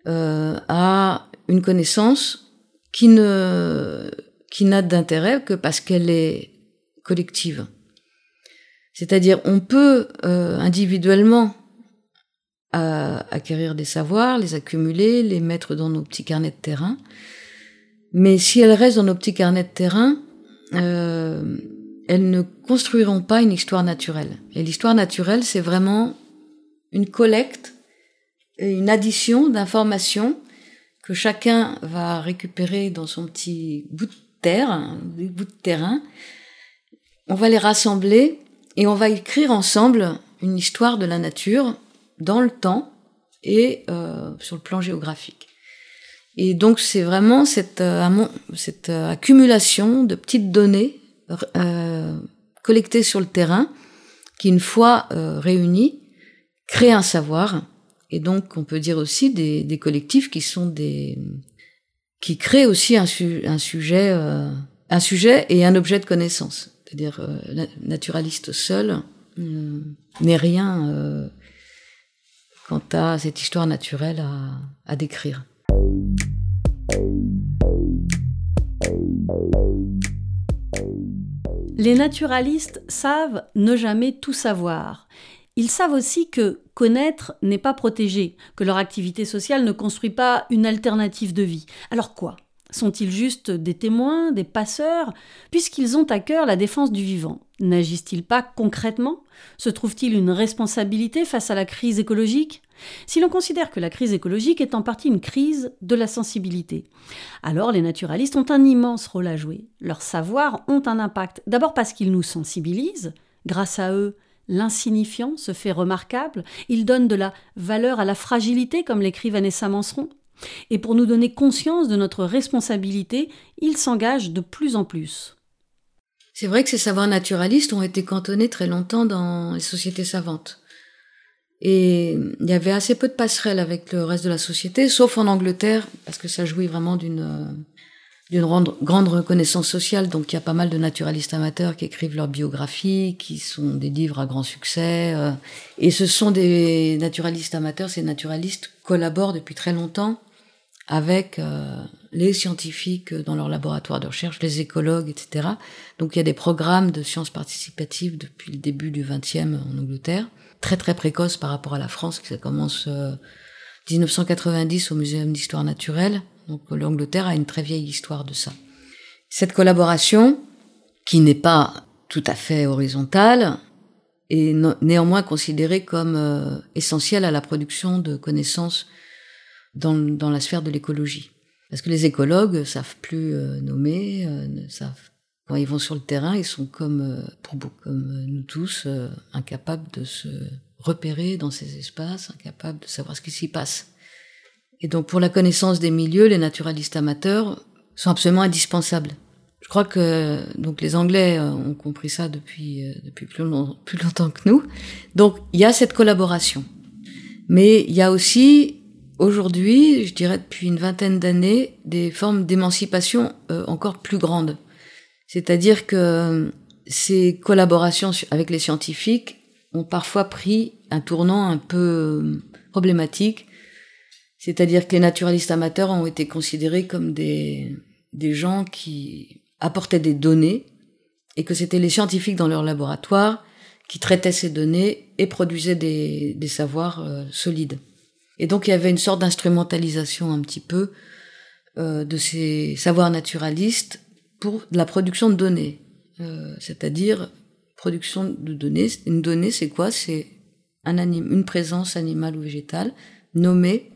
euh, à une connaissance qui ne qui n'a d'intérêt que parce qu'elle est collective. C'est-à-dire, on peut euh, individuellement à acquérir des savoirs, les accumuler, les mettre dans nos petits carnets de terrain. Mais si elles restent dans nos petits carnets de terrain, euh, elles ne construiront pas une histoire naturelle. Et l'histoire naturelle, c'est vraiment une collecte et une addition d'informations que chacun va récupérer dans son petit bout de terre, des bouts de terrain. On va les rassembler et on va écrire ensemble une histoire de la nature dans le temps et euh, sur le plan géographique. Et donc c'est vraiment cette, euh, euh, accumulation de petites données collectées sur le terrain qui, une fois réunies, créent un savoir. Et donc on peut dire aussi des, collectifs qui sont des qui créent aussi un, un sujet un sujet et un objet de connaissance. C'est-à-dire naturaliste seul n'est rien quant à cette histoire naturelle à, décrire. Les naturalistes savent ne jamais tout savoir. Ils savent aussi que connaître n'est pas protégé, que leur activité sociale ne construit pas une alternative de vie. Alors quoi? Sont-ils juste des témoins, des passeurs, puisqu'ils ont à cœur la défense du vivant? N'agissent-ils pas concrètement? Se trouve-t-il une responsabilité face à la crise écologique? Si l'on considère que la crise écologique est en partie une crise de la sensibilité, alors les naturalistes ont un immense rôle à jouer. Leurs savoirs ont un impact, d'abord parce qu'ils nous sensibilisent, grâce à eux, l'insignifiant se fait remarquable, ils donnent de la valeur à la fragilité, comme l'écrit Vanessa Manseron. Et pour nous donner conscience de notre responsabilité, il s'engage de plus en plus. C'est vrai que ces savoirs naturalistes ont été cantonnés très longtemps dans les sociétés savantes. Et il y avait assez peu de passerelles avec le reste de la société, sauf en Angleterre, parce que ça jouit vraiment d'une d'une grande reconnaissance sociale. Donc il y a pas mal de naturalistes amateurs qui écrivent leurs biographies, qui sont des livres à grand succès. Euh. et ce sont des naturalistes amateurs, ces naturalistes collaborent depuis très longtemps avec euh, les scientifiques dans leur laboratoire de recherche, les écologues, etc. Donc il y a des programmes de sciences participatives depuis le début du XXe en Angleterre, très très précoce par rapport à la France, qui commence euh, 1990 au Muséum d'histoire naturelle. Donc l'Angleterre a une très vieille histoire de ça. Cette collaboration, qui n'est pas tout à fait horizontale, est néanmoins considérée comme euh, essentielle à la production de connaissances dans la sphère de l'écologie. Parce que les écologues savent plus euh, nommer, euh, savent quand ils vont sur le terrain, ils sont comme euh, comme nous tous incapables de se repérer dans ces espaces, incapables de savoir ce qui s'y passe. Et donc pour la connaissance des milieux, les naturalistes amateurs sont absolument indispensables. Je crois que donc les Anglais ont compris ça depuis depuis plus, plus longtemps que nous. Donc il y a cette collaboration, mais il y a aussi aujourd'hui, je dirais depuis une vingtaine d'années, des formes d'émancipation euh, encore plus grandes. C'est-à-dire que euh, ces collaborations avec les scientifiques ont parfois pris un tournant un peu euh, problématique. C'est-à-dire que les naturalistes amateurs ont été considérés comme des, des gens qui apportaient des données et que c'était les scientifiques dans leur laboratoire qui traitaient ces données et produisaient des, des savoirs solides. Et donc il y avait une sorte d'instrumentalisation un petit peu euh, de ces savoirs naturalistes pour la production de données. Euh, c'est-à-dire production de données. Une donnée, c'est quoi? C'est un une présence animale ou végétale nommée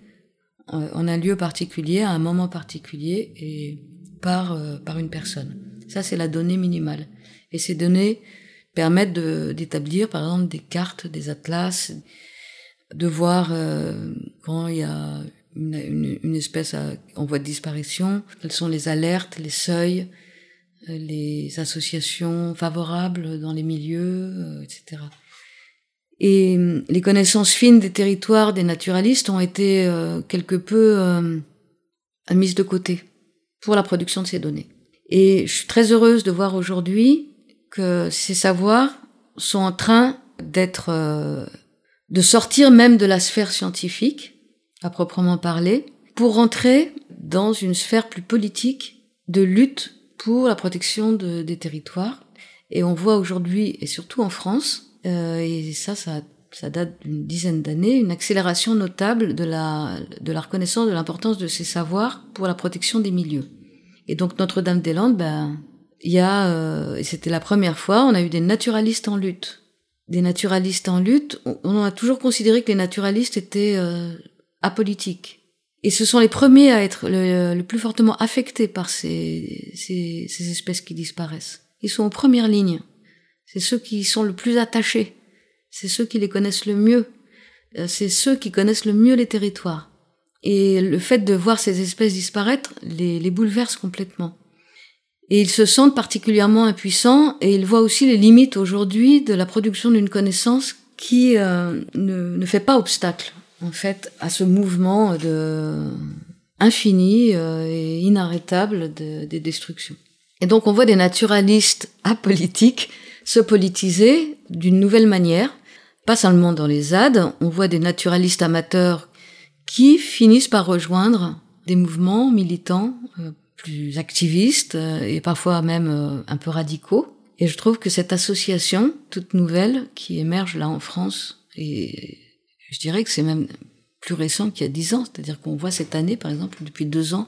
euh, en un lieu particulier, à un moment particulier et par, par une personne. Ça, c'est la donnée minimale. Et ces données permettent d'établir, par exemple, des cartes, des atlas, de voir euh, quand il y a une, espèce en voie de disparition, quelles sont les alertes, les seuils, euh, les associations favorables dans les milieux, euh, etc. Et les connaissances fines des territoires des naturalistes ont été quelque peu mises de côté pour la production de ces données. Et je suis très heureuse de voir aujourd'hui que ces savoirs sont en train d'être de sortir même de la sphère scientifique, à proprement parler, pour rentrer dans une sphère plus politique de lutte pour la protection de, des territoires. Et on voit aujourd'hui, et surtout en France, euh, et ça, ça, ça date d'une dizaine d'années, une accélération notable de la, de la reconnaissance de l'importance de ces savoirs pour la protection des milieux. Et donc Notre-Dame-des-Landes, ben, il y a, euh, c'était la première fois, on a eu des naturalistes en lutte des naturalistes en lutte, on a toujours considéré que les naturalistes étaient euh, apolitiques. Et ce sont les premiers à être le, plus fortement affectés par ces, ces, ces, espèces qui disparaissent. Ils sont en première ligne. C'est ceux qui sont le plus attachés. C'est ceux qui les connaissent le mieux. euh, c'est ceux qui connaissent le mieux les territoires. Et le fait de voir ces espèces disparaître les, les bouleverse complètement. Et ils se sentent particulièrement impuissants et ils voient aussi les limites aujourd'hui de la production d'une connaissance qui euh, ne, ne, fait pas obstacle en fait à ce mouvement de infini euh, et inarrêtable de, des destructions. Et donc on voit des naturalistes apolitiques se politiser d'une nouvelle manière, pas seulement dans les ZAD, on voit des naturalistes amateurs qui finissent par rejoindre des mouvements militants euh, plus activistes euh, et parfois même euh, un peu radicaux. Et je trouve que cette association toute nouvelle qui émerge là en France, et je dirais que c'est même plus récent qu'il y a dix ans, c'est-à-dire qu'on voit cette année, par exemple, depuis deux ans,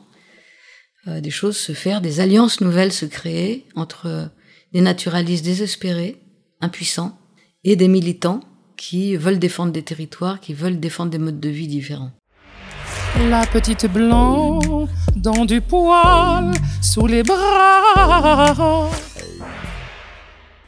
des choses se faire, des alliances nouvelles se créer entre des naturalistes désespérés, impuissants, et des militants qui veulent défendre des territoires, qui veulent défendre des modes de vie différents. La petite blanc dans du poil sous les bras.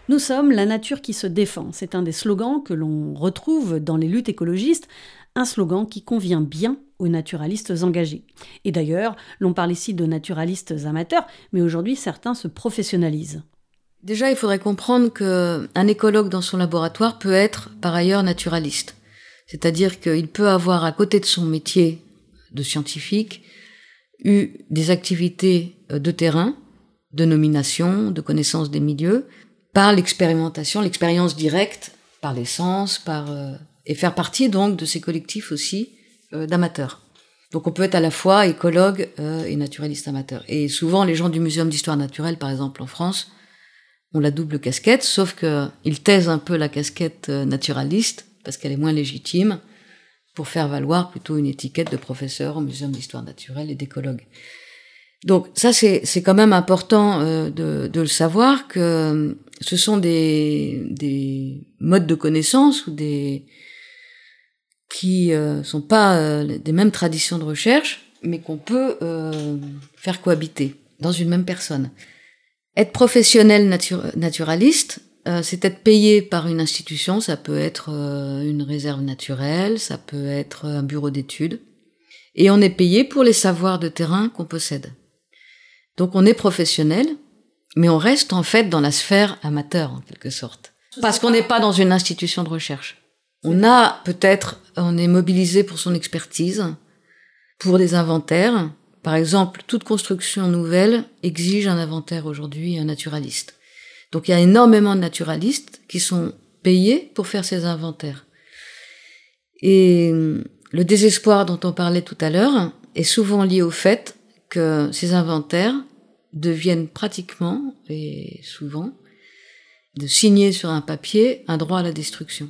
Nous sommes la nature qui se défend. C'est un des slogans que l'on retrouve dans les luttes écologistes, un slogan qui convient bien aux naturalistes engagés. Et d'ailleurs, l'on parle ici de naturalistes amateurs, mais aujourd'hui certains se professionnalisent. Déjà, il faudrait comprendre qu'un écologue dans son laboratoire peut être par ailleurs naturaliste. C'est-à-dire qu'il peut avoir à côté de son métier de scientifique eu des activités euh, de terrain, de nomination, de connaissance des milieux, par l'expérimentation, l'expérience directe, par l'essence, par euh, et faire partie donc de ces collectifs aussi euh, d'amateurs. Donc on peut être à la fois écologue et naturaliste amateur. Et souvent les gens du Muséum d'histoire naturelle, par exemple en France, ont la double casquette, sauf qu'ils taisent un peu la casquette naturaliste, parce qu'elle est moins légitime, pour faire valoir plutôt une étiquette de professeur au Muséum d'histoire naturelle et d'écologue. Donc ça, c'est quand même important euh, de, de, le savoir, que euh, ce sont des, des modes de connaissance ou des qui euh, sont pas euh, des mêmes traditions de recherche, mais qu'on peut faire cohabiter dans une même personne. Être professionnel naturaliste, euh, c'est être payé par une institution, ça peut être euh, une réserve naturelle, ça peut être un bureau d'études, et on est payé pour les savoirs de terrain qu'on possède. Donc on est professionnel, mais on reste en fait dans la sphère amateur en quelque sorte, parce qu'on n'est pas dans une institution de recherche. On a peut-être, on est mobilisé pour son expertise, pour des inventaires, par exemple, toute construction nouvelle exige un inventaire aujourd'hui, un naturaliste. Donc il y a énormément de naturalistes qui sont payés pour faire ces inventaires. Et hum, le désespoir dont on parlait tout à l'heure est souvent lié au fait que ces inventaires deviennent pratiquement, et souvent, de signer sur un papier un droit à la destruction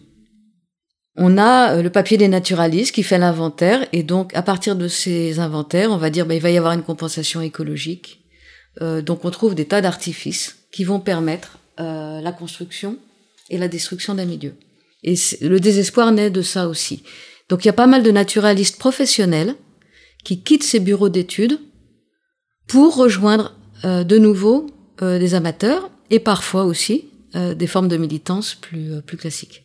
on a euh, le papier des naturalistes qui fait l'inventaire et donc à partir de ces inventaires, on va dire ben, il va y avoir une compensation écologique. Euh, donc on trouve des tas d'artifices qui vont permettre euh, la construction et la destruction d'un milieu. Et le désespoir naît de ça aussi. Donc il y a pas mal de naturalistes professionnels qui quittent ces bureaux d'études pour rejoindre de nouveau des amateurs et parfois aussi des formes de militance plus, plus classiques.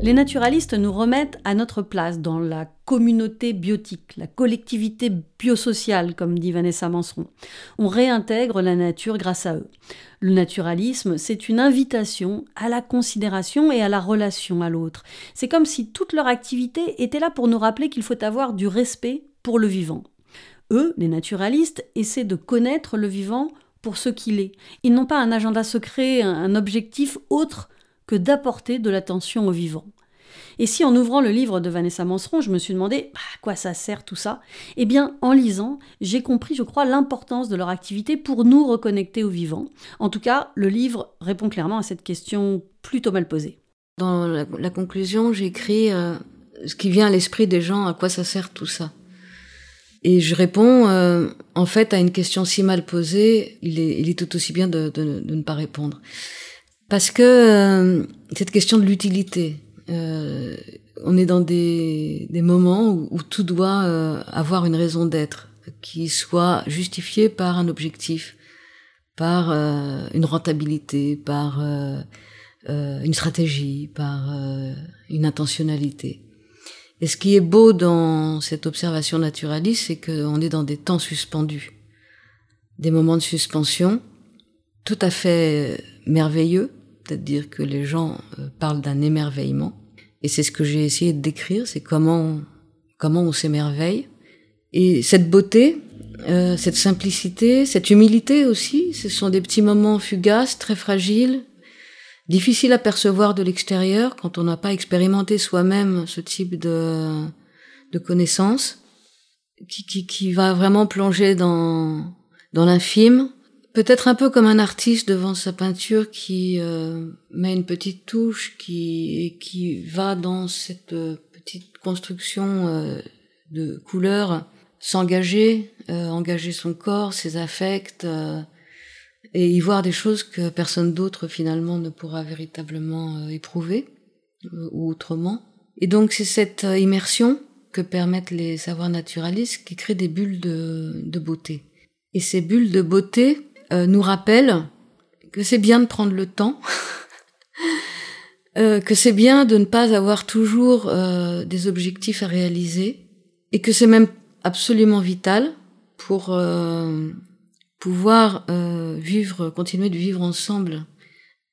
Les naturalistes nous remettent à notre place dans la communauté biotique, la collectivité biosociale, comme dit Vanessa Manseron. On réintègre la nature grâce à eux. Le naturalisme, c'est une invitation à la considération et à la relation à l'autre. C'est comme si toute leur activité était là pour nous rappeler qu'il faut avoir du respect pour le vivant. Eux, les naturalistes, essaient de connaître le vivant pour ce qu'il est. Ils n'ont pas un agenda secret, un objectif autre que d'apporter de l'attention au vivant. Et si en ouvrant le livre de Vanessa Manseron, je me suis demandé bah, à quoi ça sert tout ça? Eh bien, en lisant, j'ai compris, je crois, l'importance de leur activité pour nous reconnecter au vivant. En tout cas, le livre répond clairement à cette question plutôt mal posée. Dans la, conclusion, j'écris euh, ce qui vient à l'esprit des gens, à quoi ça sert tout ça? Et je réponds, euh, en fait, à une question si mal posée, il est, tout aussi bien de ne pas répondre. Parce que euh, cette question de l'utilité, euh, on est dans des, des moments où, tout doit euh, avoir une raison d'être, qui soit justifiée par un objectif, par une rentabilité, par une stratégie, par une intentionnalité. Et ce qui est beau dans cette observation naturaliste, c'est qu'on est dans des temps suspendus, des moments de suspension tout à fait merveilleux, c'est-à-dire que les gens euh, parlent d'un émerveillement. Et c'est ce que j'ai essayé de décrire, c'est comment, comment on s'émerveille. Et cette beauté, euh, cette simplicité, cette humilité aussi, ce sont des petits moments fugaces, très fragiles, difficiles à percevoir de l'extérieur quand on n'a pas expérimenté soi-même ce type de, de connaissances, qui, qui, qui va vraiment plonger dans, dans l'infime, peut-être un peu comme un artiste devant sa peinture qui euh, met une petite touche, qui, qui va dans cette euh, petite construction euh, de couleurs, s'engager, engager son corps, ses affects, et y voir des choses que personne d'autre finalement ne pourra véritablement éprouver, ou autrement. Et donc c'est cette immersion que permettent les savoirs naturalistes qui créent des bulles de beauté. Et ces bulles de beauté, euh, nous rappelle que c'est bien de prendre le temps, <laughs> euh, que c'est bien de ne pas avoir toujours euh, des objectifs à réaliser, et que c'est même absolument vital pour pouvoir vivre, continuer de vivre ensemble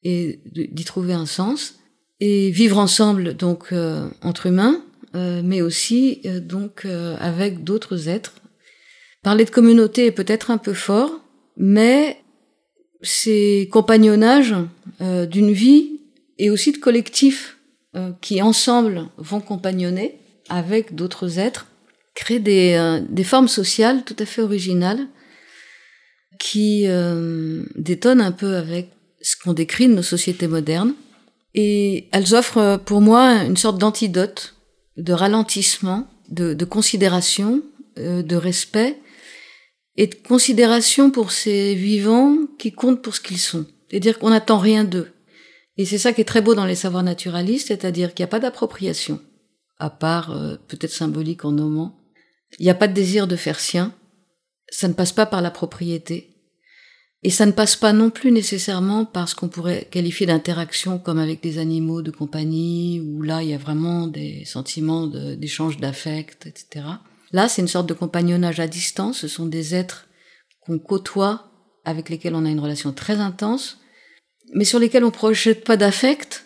et d'y trouver un sens, et vivre ensemble donc entre humains, mais aussi donc avec d'autres êtres. Parler de communauté est peut-être un peu fort, mais ces compagnonnages euh, d'une vie et aussi de collectifs euh, qui ensemble vont compagnonner avec d'autres êtres créent des, euh, des, formes sociales tout à fait originales qui détonnent un peu avec ce qu'on décrit de nos sociétés modernes. Et elles offrent pour moi une sorte d'antidote, de ralentissement, de considération, de respect et de considération pour ces vivants qui comptent pour ce qu'ils sont. C'est-à-dire qu'on n'attend rien d'eux. Et c'est ça qui est très beau dans les savoirs naturalistes, c'est-à-dire qu'il n'y a pas d'appropriation, à part euh, peut-être symbolique en nommant. Il n'y a pas de désir de faire sien. Ça ne passe pas par la propriété. Et ça ne passe pas non plus nécessairement par ce qu'on pourrait qualifier d'interaction comme avec des animaux de compagnie, où là il y a vraiment des sentiments d'échange d'affect, etc. Là, c'est une sorte de compagnonnage à distance. Ce sont des êtres qu'on côtoie, avec lesquels on a une relation très intense, mais sur lesquels on ne projette pas d'affect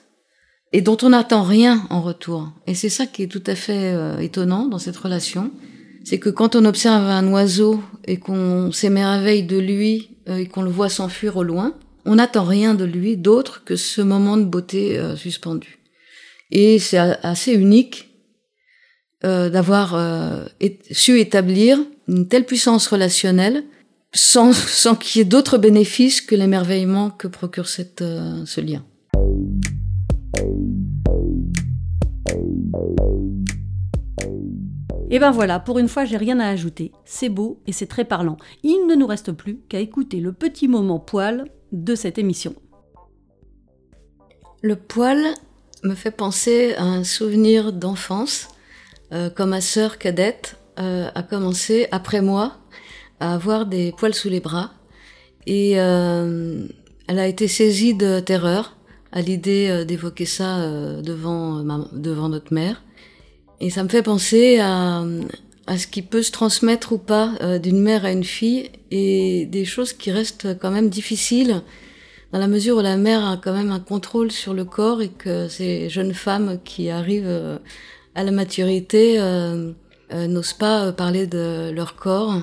et dont on n'attend rien en retour. Et c'est ça qui est tout à fait euh, étonnant dans cette relation. C'est que quand on observe un oiseau et qu'on s'émerveille de lui euh, et qu'on le voit s'enfuir au loin, on n'attend rien de lui d'autre que ce moment de beauté euh, suspendu. Et c'est assez unique euh, d'avoir euh, su établir une telle puissance relationnelle sans, <laughs> sans qu'il y ait d'autres bénéfices que l'émerveillement que procure cette, euh, ce lien. Et ben voilà, pour une fois, j'ai rien à ajouter. C'est beau et c'est très parlant. Il ne nous reste plus qu'à écouter le petit moment poil de cette émission. Le poil me fait penser à un souvenir d'enfance euh, quand ma sœur cadette euh, a commencé, après moi, à avoir des poils sous les bras. Et euh, elle a été saisie de terreur à l'idée d'évoquer ça devant, devant notre mère. Et ça me fait penser à, à ce qui peut se transmettre ou pas d'une mère à une fille et des choses qui restent quand même difficiles dans la mesure où la mère a quand même un contrôle sur le corps et que ces jeunes femmes qui arrivent à la maturité euh, euh, n'osent pas euh, parler de leur corps.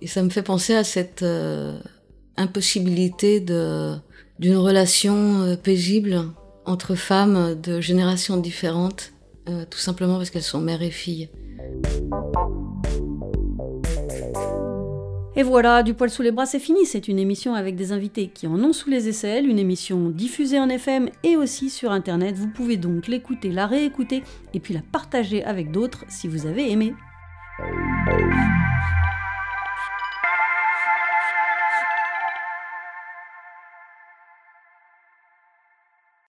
Et ça me fait penser à cette impossibilité d'une relation paisible entre femmes de générations différentes, tout simplement parce qu'elles sont mère et fille. Et voilà, du poil sous les bras, c'est fini. C'est une émission avec des invités qui en ont sous les aisselles, une émission diffusée en FM et aussi sur Internet. Vous pouvez donc l'écouter, la réécouter et puis la partager avec d'autres si vous avez aimé.